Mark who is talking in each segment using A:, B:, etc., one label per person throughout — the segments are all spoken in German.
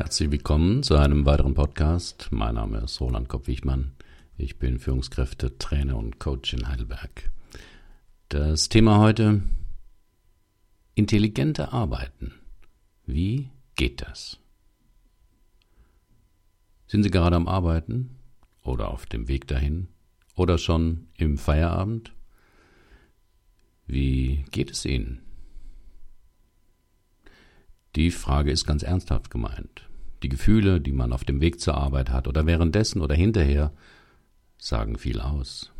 A: Herzlich willkommen zu einem weiteren Podcast. Mein Name ist Roland Kopp-Wichmann. Ich bin Führungskräfte, Trainer und Coach in Heidelberg. Das Thema heute intelligente Arbeiten. Wie geht das? Sind Sie gerade am Arbeiten oder auf dem Weg dahin oder schon im Feierabend? Wie geht es Ihnen? Die Frage ist ganz ernsthaft gemeint. Die Gefühle, die man auf dem Weg zur Arbeit hat oder währenddessen oder hinterher, sagen viel aus.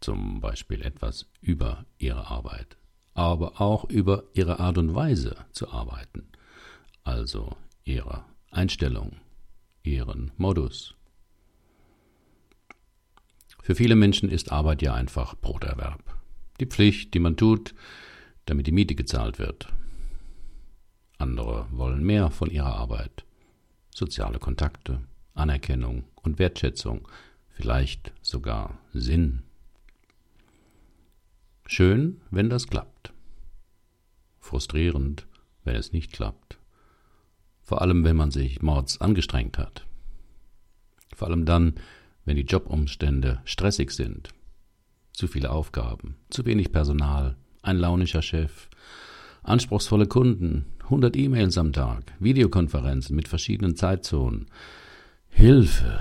A: Zum Beispiel etwas über ihre Arbeit, aber auch über ihre Art und Weise zu arbeiten, also ihre Einstellung, ihren Modus. Für viele Menschen ist Arbeit ja einfach Broterwerb. Die Pflicht, die man tut, damit die Miete gezahlt wird. Andere wollen mehr von ihrer Arbeit. Soziale Kontakte, Anerkennung und Wertschätzung, vielleicht sogar Sinn. Schön, wenn das klappt. Frustrierend, wenn es nicht klappt. Vor allem, wenn man sich mords angestrengt hat. Vor allem dann, wenn die Jobumstände stressig sind. Zu viele Aufgaben, zu wenig Personal, ein launischer Chef, anspruchsvolle Kunden, 100 E-Mails am Tag, Videokonferenzen mit verschiedenen Zeitzonen. Hilfe!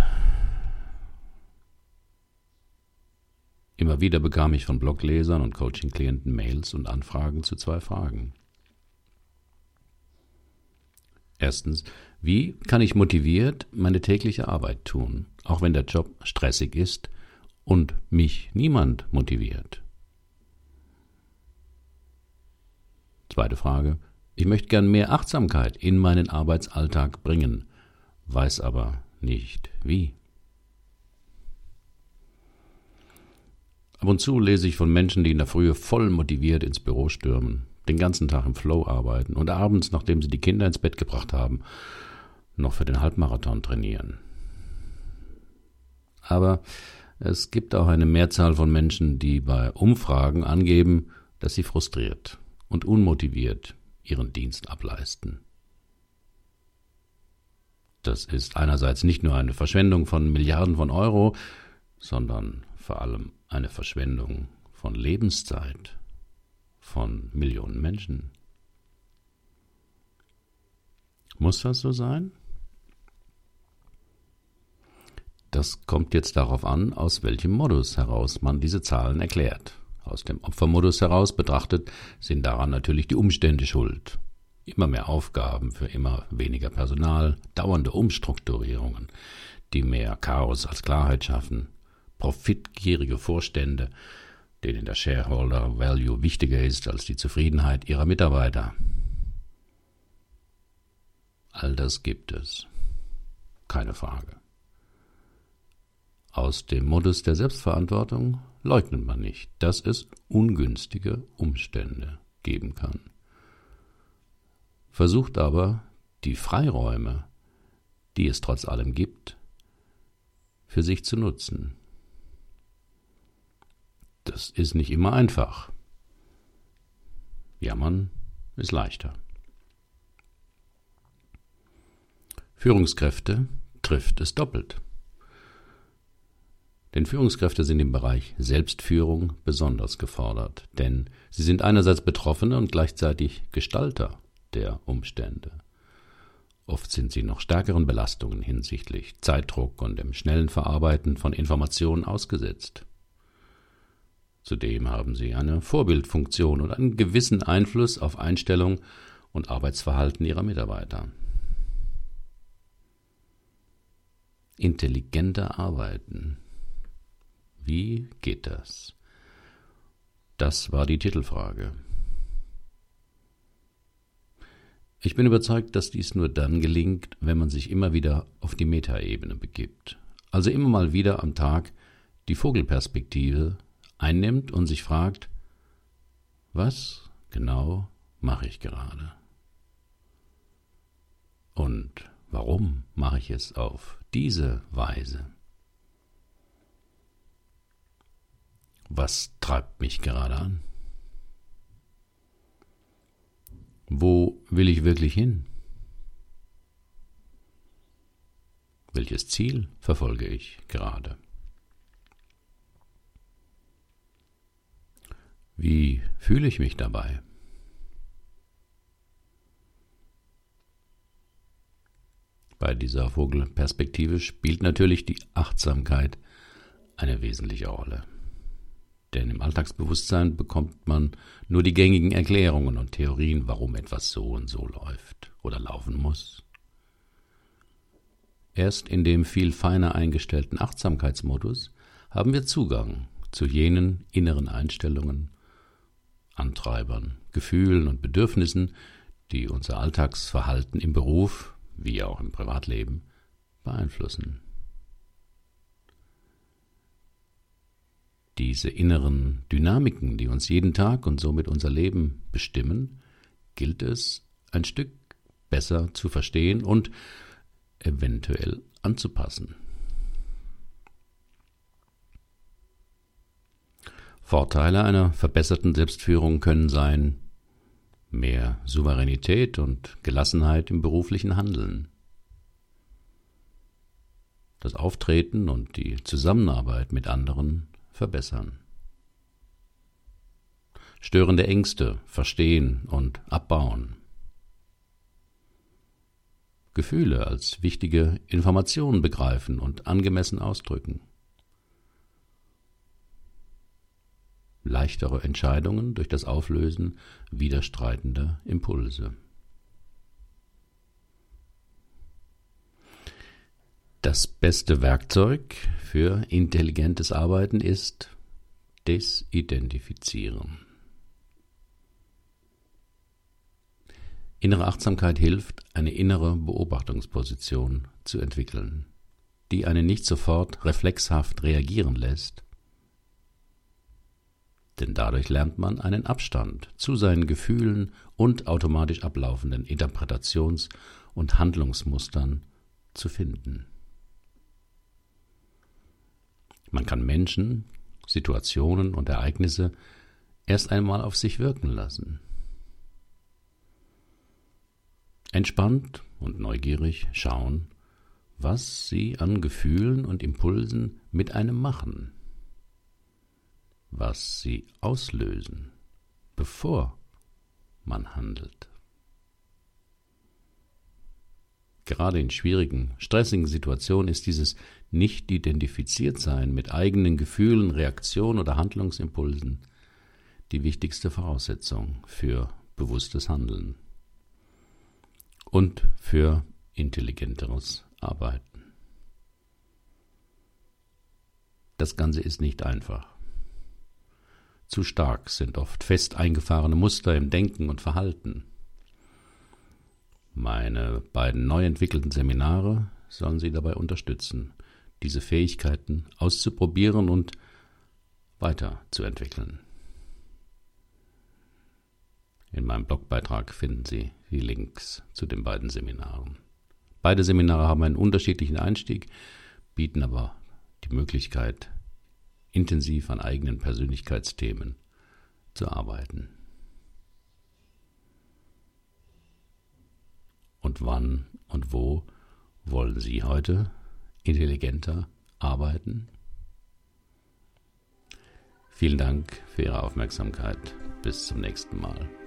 A: Immer wieder bekam ich von Bloglesern und Coaching-Klienten Mails und Anfragen zu zwei Fragen. Erstens, wie kann ich motiviert meine tägliche Arbeit tun, auch wenn der Job stressig ist und mich niemand motiviert? Zweite Frage, ich möchte gern mehr Achtsamkeit in meinen Arbeitsalltag bringen, weiß aber nicht wie. Ab und zu lese ich von Menschen, die in der Frühe voll motiviert ins Büro stürmen, den ganzen Tag im Flow arbeiten und abends, nachdem sie die Kinder ins Bett gebracht haben, noch für den Halbmarathon trainieren. Aber es gibt auch eine Mehrzahl von Menschen, die bei Umfragen angeben, dass sie frustriert und unmotiviert ihren Dienst ableisten. Das ist einerseits nicht nur eine Verschwendung von Milliarden von Euro, sondern vor allem eine Verschwendung von Lebenszeit von Millionen Menschen. Muss das so sein? Das kommt jetzt darauf an, aus welchem Modus heraus man diese Zahlen erklärt. Aus dem Opfermodus heraus betrachtet sind daran natürlich die Umstände schuld. Immer mehr Aufgaben für immer weniger Personal, dauernde Umstrukturierungen, die mehr Chaos als Klarheit schaffen, profitgierige Vorstände, denen der Shareholder Value wichtiger ist als die Zufriedenheit ihrer Mitarbeiter. All das gibt es. Keine Frage. Aus dem Modus der Selbstverantwortung leugnet man nicht, dass es ungünstige Umstände geben kann. Versucht aber, die Freiräume, die es trotz allem gibt, für sich zu nutzen. Das ist nicht immer einfach. Jammern ist leichter. Führungskräfte trifft es doppelt. Denn Führungskräfte sind im Bereich Selbstführung besonders gefordert, denn sie sind einerseits Betroffene und gleichzeitig Gestalter der Umstände. Oft sind sie noch stärkeren Belastungen hinsichtlich Zeitdruck und dem schnellen Verarbeiten von Informationen ausgesetzt. Zudem haben sie eine Vorbildfunktion und einen gewissen Einfluss auf Einstellung und Arbeitsverhalten ihrer Mitarbeiter. Intelligenter arbeiten wie geht das? Das war die Titelfrage. Ich bin überzeugt, dass dies nur dann gelingt, wenn man sich immer wieder auf die Metaebene begibt. Also immer mal wieder am Tag die Vogelperspektive einnimmt und sich fragt, was genau mache ich gerade? Und warum mache ich es auf diese Weise? Was treibt mich gerade an? Wo will ich wirklich hin? Welches Ziel verfolge ich gerade? Wie fühle ich mich dabei? Bei dieser Vogelperspektive spielt natürlich die Achtsamkeit eine wesentliche Rolle. Denn im Alltagsbewusstsein bekommt man nur die gängigen Erklärungen und Theorien, warum etwas so und so läuft oder laufen muss. Erst in dem viel feiner eingestellten Achtsamkeitsmodus haben wir Zugang zu jenen inneren Einstellungen, Antreibern, Gefühlen und Bedürfnissen, die unser Alltagsverhalten im Beruf wie auch im Privatleben beeinflussen. Diese inneren Dynamiken, die uns jeden Tag und somit unser Leben bestimmen, gilt es ein Stück besser zu verstehen und eventuell anzupassen. Vorteile einer verbesserten Selbstführung können sein mehr Souveränität und Gelassenheit im beruflichen Handeln. Das Auftreten und die Zusammenarbeit mit anderen verbessern. Störende Ängste verstehen und abbauen. Gefühle als wichtige Informationen begreifen und angemessen ausdrücken. Leichtere Entscheidungen durch das Auflösen widerstreitender Impulse. Das beste Werkzeug für intelligentes Arbeiten ist Desidentifizieren. Innere Achtsamkeit hilft, eine innere Beobachtungsposition zu entwickeln, die einen nicht sofort reflexhaft reagieren lässt, denn dadurch lernt man einen Abstand zu seinen Gefühlen und automatisch ablaufenden Interpretations- und Handlungsmustern zu finden. Man kann Menschen, Situationen und Ereignisse erst einmal auf sich wirken lassen. Entspannt und neugierig schauen, was sie an Gefühlen und Impulsen mit einem machen, was sie auslösen, bevor man handelt. Gerade in schwierigen, stressigen Situationen ist dieses nicht identifiziert sein mit eigenen Gefühlen, Reaktionen oder Handlungsimpulsen die wichtigste Voraussetzung für bewusstes Handeln und für intelligenteres Arbeiten. Das Ganze ist nicht einfach. Zu stark sind oft fest eingefahrene Muster im Denken und Verhalten. Meine beiden neu entwickelten Seminare sollen Sie dabei unterstützen, diese Fähigkeiten auszuprobieren und weiterzuentwickeln. In meinem Blogbeitrag finden Sie die Links zu den beiden Seminaren. Beide Seminare haben einen unterschiedlichen Einstieg, bieten aber die Möglichkeit, intensiv an eigenen Persönlichkeitsthemen zu arbeiten. Und wann und wo wollen Sie heute intelligenter arbeiten? Vielen Dank für Ihre Aufmerksamkeit. Bis zum nächsten Mal.